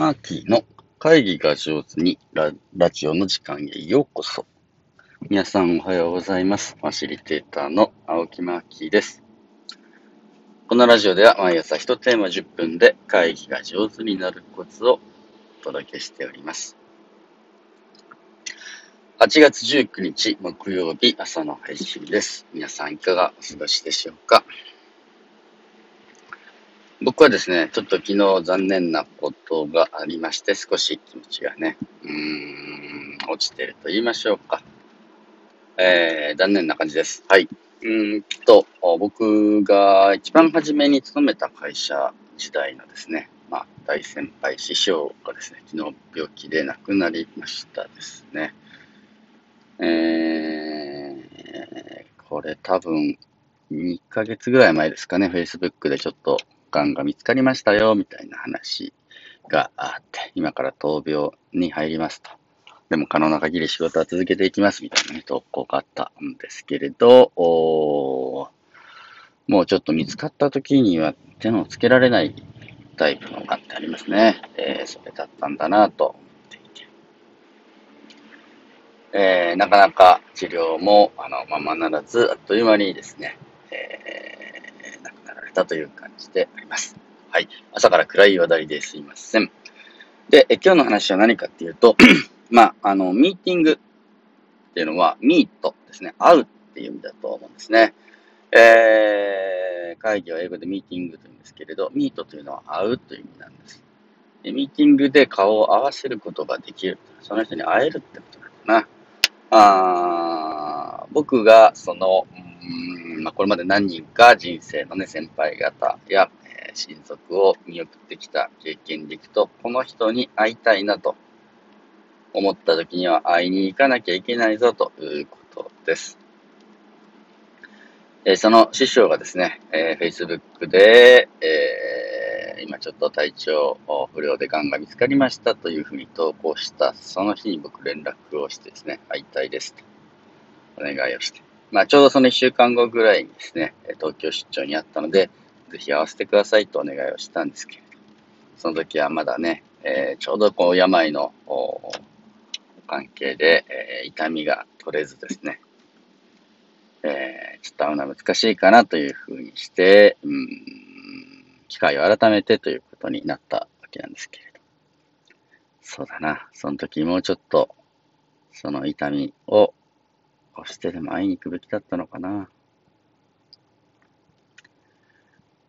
マーキーの会議が上手にララジオの時間へようこそ。皆さんおはようございます。ファシリテーターの青木マーキーです。このラジオでは毎朝1テーマ10分で会議が上手になるコツをお届けしております。8月19日木曜日朝の配信です。皆さんいかがお過ごしでしょうか？僕はですね、ちょっと昨日残念なことがありまして、少し気持ちがね、うーん、落ちてると言いましょうか。えー、残念な感じです。はい。うーんと、僕が一番初めに勤めた会社時代のですね、まあ、大先輩師匠がですね、昨日病気で亡くなりましたですね。えー、これ多分2ヶ月ぐらい前ですかね、Facebook でちょっとがんが見つかりましたよ、みたいな話があって、今から闘病に入りますと。でも可能な限り仕事は続けていきます、みたいなね、投稿があったんですけれど、もうちょっと見つかった時には手のつけられないタイプのがってありますね。えー、それだったんだなと思っていて。えー、なかなか治療もあのままならず、あっという間にですね、えー、たという感じであります。はい。朝から暗い話題ですいません。で、え今日の話は何かっていうと、まあ、あの、ミーティングっていうのは、ミートですね。会うっていう意味だと思うんですね。えー、会議は英語でミーティングというんですけれど、ミートというのは会うという意味なんです。でミーティングで顔を合わせることができる。その人に会えるってことなのかな。あ僕がその、うんまあ、これまで何人か人生のね、先輩方や、えー親族を見送ってきた経験でいくと、この人に会いたいなと思った時には会いに行かなきゃいけないぞということです。えーその師匠がですね、えー Facebook で、えー今ちょっと体調不良で癌が見つかりましたというふうに投稿した、その日に僕連絡をしてですね、会いたいですとお願いをして。まあちょうどその1週間後ぐらいにですね、東京出張にあったので、ぜひ会わせてくださいとお願いをしたんですけれど、その時はまだね、えーちょうどこう病の関係で、えー痛みが取れずですね、えーちょっと会うのは難しいかなというふうにして、うん、機会を改めてということになったわけなんですけれど。そうだな、その時もうちょっと、その痛みを押してでも会いに行くべきだったのかな、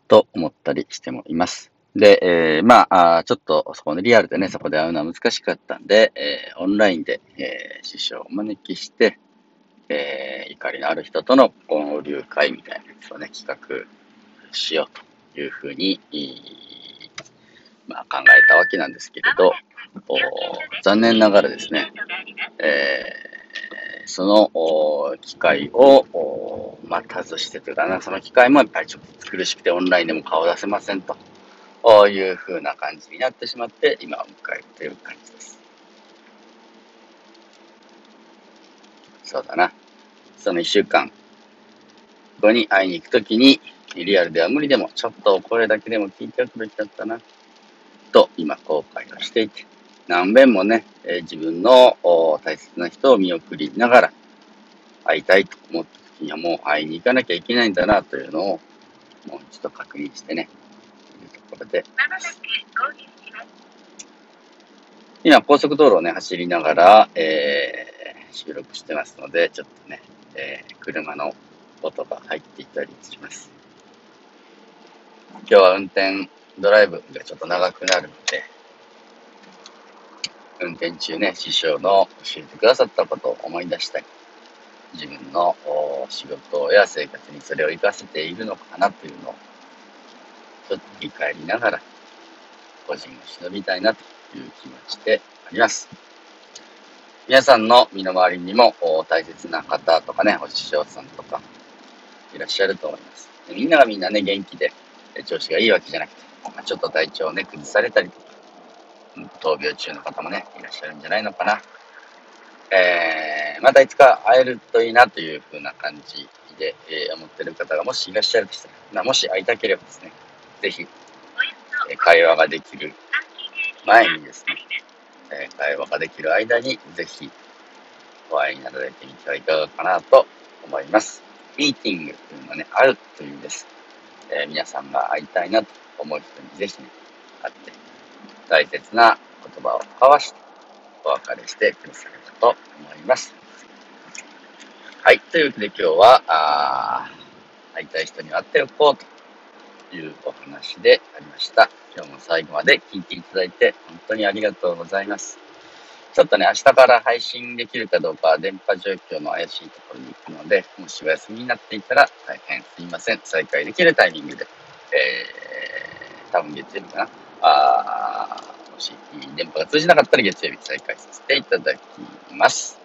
と思ったりしてもいます。で、えーまああ、ちょっとそこでリアルでね、そこで会うのは難しかったんで、えーオンラインで、えー師匠をお招きして、えー怒りのある人との交流会みたいなやつをね、企画しようというふうに、いまあ、考えたわけなんですけれど、残念ながらですね、えーその機会をお待たずしてというかな、その機会もやっぱりちょっと苦しくてオンラインでも顔出せませんとこういう風な感じになってしまって、今を迎えるという感じです。そうだな。その一週間後に会いに行くときに、リアルでは無理でも、ちょっとお声だけでも聞いておくべきだったな、と今後悔をしていて、何遍もね、えー自分の大切な人を見送りながら、会いたいと思ったときにはもう会いに行かなきゃいけないんだなというのを、もう一度確認してね、というところで、今、高速道路をね、走りながら、えー収録してますので、ちょっとね、えー車の音が入っていたりします。今日は運転、ドライブがちょっと長くなるので、運転中ね、師匠の教えてくださったことを思い出したり、自分の仕事や生活にそれを活かせているのかなというのを、ちょっと振り返りながら、個人を忍びたいなという気持ちであります。皆さんの身の回りにも大切な方とかね、お師匠さんとかいらっしゃると思います。みんながみんなね、元気で調子がいいわけじゃなくて、ちょっと体調をね、崩されたりとか、闘病中の方もね、いらっしゃるんじゃないのかな。えー、またいつか会えるといいなというふうな感じで、えー思ってる方がもしいらっしゃるとしたら、もし会いたければですね、ぜひ、えー会話ができる前にですね、えー、会話ができる間に、ぜひ、お会いになられてみてはいかがかなと思います。ミーティングというのはね、あるという意味です。えー、皆さんが会いたいなと思う人にぜひね、会って、大切な言葉を交わして、お別れしてくださればと思います。はい。というわけで今日は、あ会いたい人に会っておこうというお話でありました。今日も最後まで聞いていただいて本当にありがとうございます。ちょっとね、明日から配信できるかどうか電波状況の怪しいところに行くので、もしお休みになっていたら大変すいません。再開できるタイミングで、えー、多分月曜日かな。あし電波が通じなかったら月曜日再開させていただきます。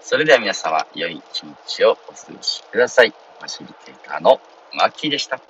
それでは皆様、良い一日をお過ごしください。ファシリテーターのマッキーでした。